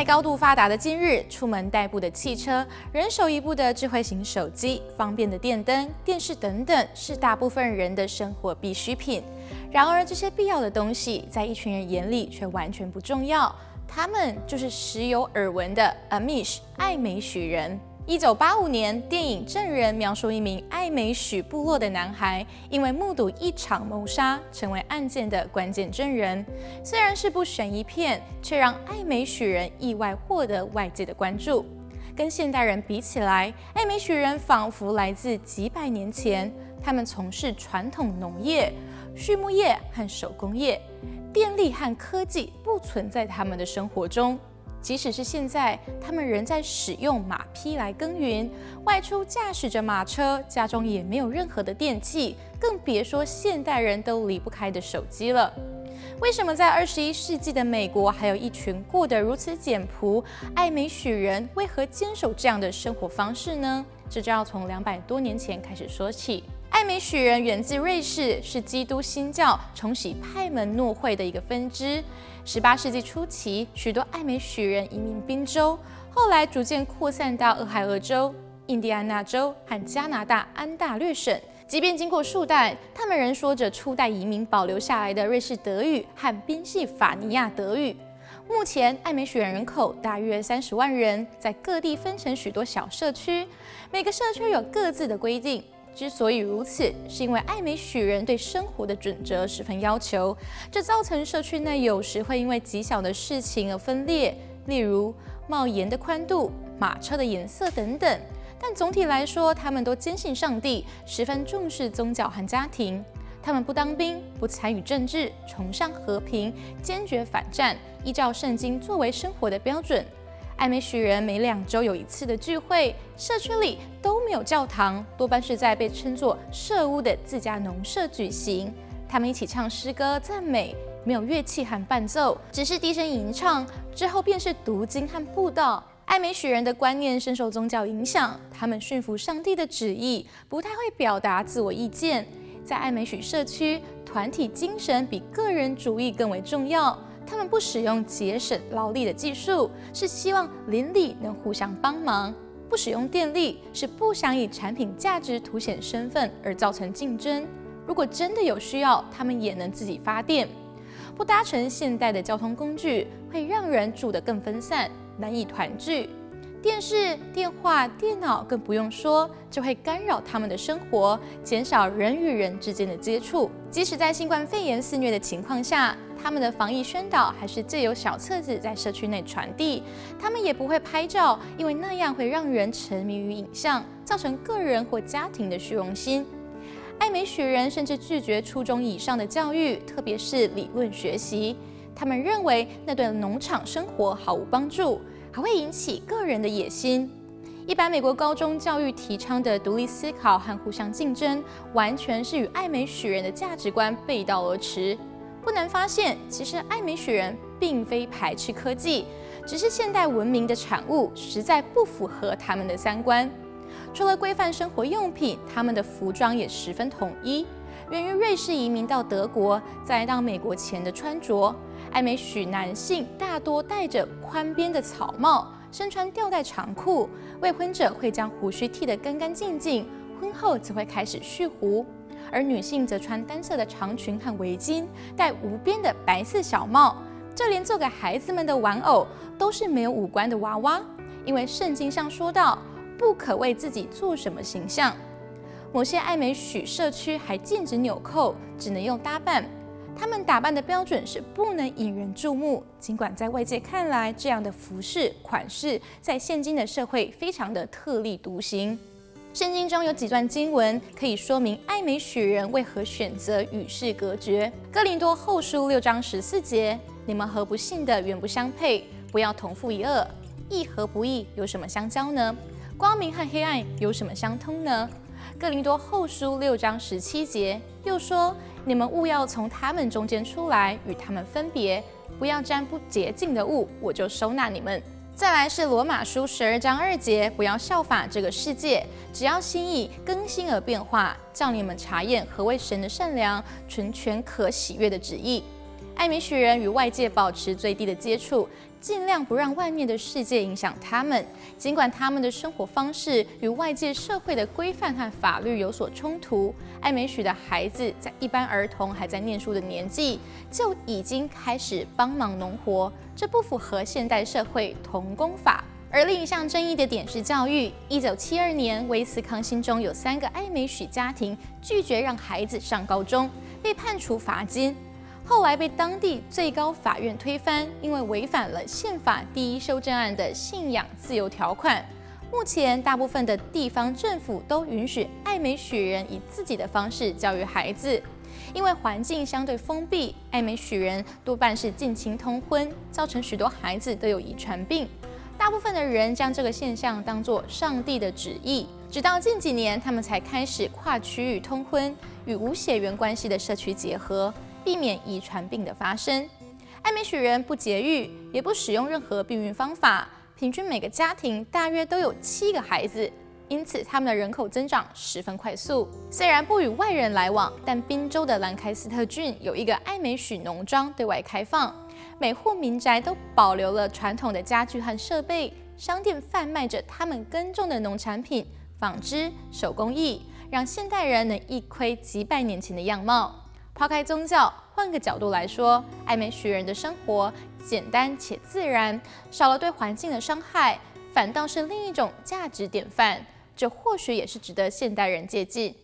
在高度发达的今日，出门代步的汽车、人手一部的智慧型手机、方便的电灯、电视等等，是大部分人的生活必需品。然而，这些必要的东西，在一群人眼里却完全不重要。他们就是时有耳闻的 Amish 爱美许人。一九八五年，电影《证人》描述一名爱美许部落的男孩，因为目睹一场谋杀，成为案件的关键证人。虽然是部悬疑片，却让爱美许人意外获得外界的关注。跟现代人比起来，爱美许人仿佛来自几百年前。他们从事传统农业、畜牧业和手工业，电力和科技不存在他们的生活中。即使是现在，他们仍在使用马匹来耕耘，外出驾驶着马车，家中也没有任何的电器，更别说现代人都离不开的手机了。为什么在二十一世纪的美国，还有一群过得如此简朴？爱美许人为何坚守这样的生活方式呢？这就要从两百多年前开始说起。艾美许人源自瑞士，是基督新教重洗派门诺会的一个分支。十八世纪初期，许多艾美许人移民宾州，后来逐渐扩散到俄亥俄州、印第安纳州和加拿大安大略省。即便经过数代，他们仍说着初代移民保留下来的瑞士德语和宾夕法尼亚德语。目前，艾美许人人口大约三十万人，在各地分成许多小社区，每个社区有各自的规定。之所以如此，是因为艾美许人对生活的准则十分要求，这造成社区内有时会因为极小的事情而分裂，例如帽檐的宽度、马车的颜色等等。但总体来说，他们都坚信上帝，十分重视宗教和家庭。他们不当兵，不参与政治，崇尚和平，坚决反战，依照圣经作为生活的标准。爱美许人每两周有一次的聚会，社区里都没有教堂，多半是在被称作社屋的自家农舍举行。他们一起唱诗歌赞美，没有乐器和伴奏，只是低声吟唱。之后便是读经和布道。爱美许人的观念深受宗教影响，他们驯服上帝的旨意，不太会表达自我意见。在爱美许社区，团体精神比个人主义更为重要。他们不使用节省劳力的技术，是希望邻里能互相帮忙；不使用电力，是不想以产品价值凸显身份而造成竞争。如果真的有需要，他们也能自己发电。不搭乘现代的交通工具，会让人住得更分散，难以团聚。电视、电话、电脑更不用说，就会干扰他们的生活，减少人与人之间的接触。即使在新冠肺炎肆虐的情况下，他们的防疫宣导还是借由小册子在社区内传递。他们也不会拍照，因为那样会让人沉迷于影像，造成个人或家庭的虚荣心。爱美许人甚至拒绝初中以上的教育，特别是理论学习。他们认为那对农场生活毫无帮助。还会引起个人的野心。一般美国高中教育提倡的独立思考和互相竞争，完全是与爱美许人的价值观背道而驰。不难发现，其实艾美许人并非排斥科技，只是现代文明的产物，实在不符合他们的三观。除了规范生活用品，他们的服装也十分统一。源于瑞士移民到德国，再到美国前的穿着，艾美许男性大多戴着宽边的草帽，身穿吊带长裤。未婚者会将胡须剃得干干净净，婚后则会开始蓄胡。而女性则穿单色的长裙和围巾，戴无边的白色小帽。就连做给孩子们的玩偶都是没有五官的娃娃，因为圣经上说道：“不可为自己做什么形象。”某些艾美许社区还禁止纽扣，只能用搭扮。他们打扮的标准是不能引人注目。尽管在外界看来，这样的服饰款式在现今的社会非常的特立独行。圣经中有几段经文可以说明艾美许人为何选择与世隔绝。哥林多后书六章十四节：你们和不信的远不相配，不要同负一轭。义和不义有什么相交呢？光明和黑暗有什么相通呢？哥林多后书六章十七节又说：“你们务要从他们中间出来，与他们分别，不要沾不洁净的物，我就收纳你们。”再来是罗马书十二章二节：“不要效法这个世界，只要心意更新而变化，叫你们查验何为神的善良、纯全、可喜悦的旨意。”爱美许人与外界保持最低的接触，尽量不让外面的世界影响他们。尽管他们的生活方式与外界社会的规范和法律有所冲突，爱美许的孩子在一般儿童还在念书的年纪就已经开始帮忙农活，这不符合现代社会童工法。而另一项争议的点是教育。一九七二年，威斯康星州有三个爱美许家庭拒绝让孩子上高中，被判处罚金。后来被当地最高法院推翻，因为违反了宪法第一修正案的信仰自由条款。目前，大部分的地方政府都允许爱美许人以自己的方式教育孩子，因为环境相对封闭，爱美许人多半是近亲通婚，造成许多孩子都有遗传病。大部分的人将这个现象当作上帝的旨意，直到近几年，他们才开始跨区域通婚，与无血缘关系的社区结合。避免遗传病的发生。爱美许人不节育，也不使用任何避孕方法，平均每个家庭大约都有七个孩子，因此他们的人口增长十分快速。虽然不与外人来往，但宾州的兰开斯特郡有一个爱美许农庄对外开放，每户民宅都保留了传统的家具和设备，商店贩卖着他们耕种的农产品、纺织、手工艺，让现代人能一窥几百年前的样貌。抛开宗教，换个角度来说，爱美许人的生活简单且自然，少了对环境的伤害，反倒是另一种价值典范。这或许也是值得现代人借鉴。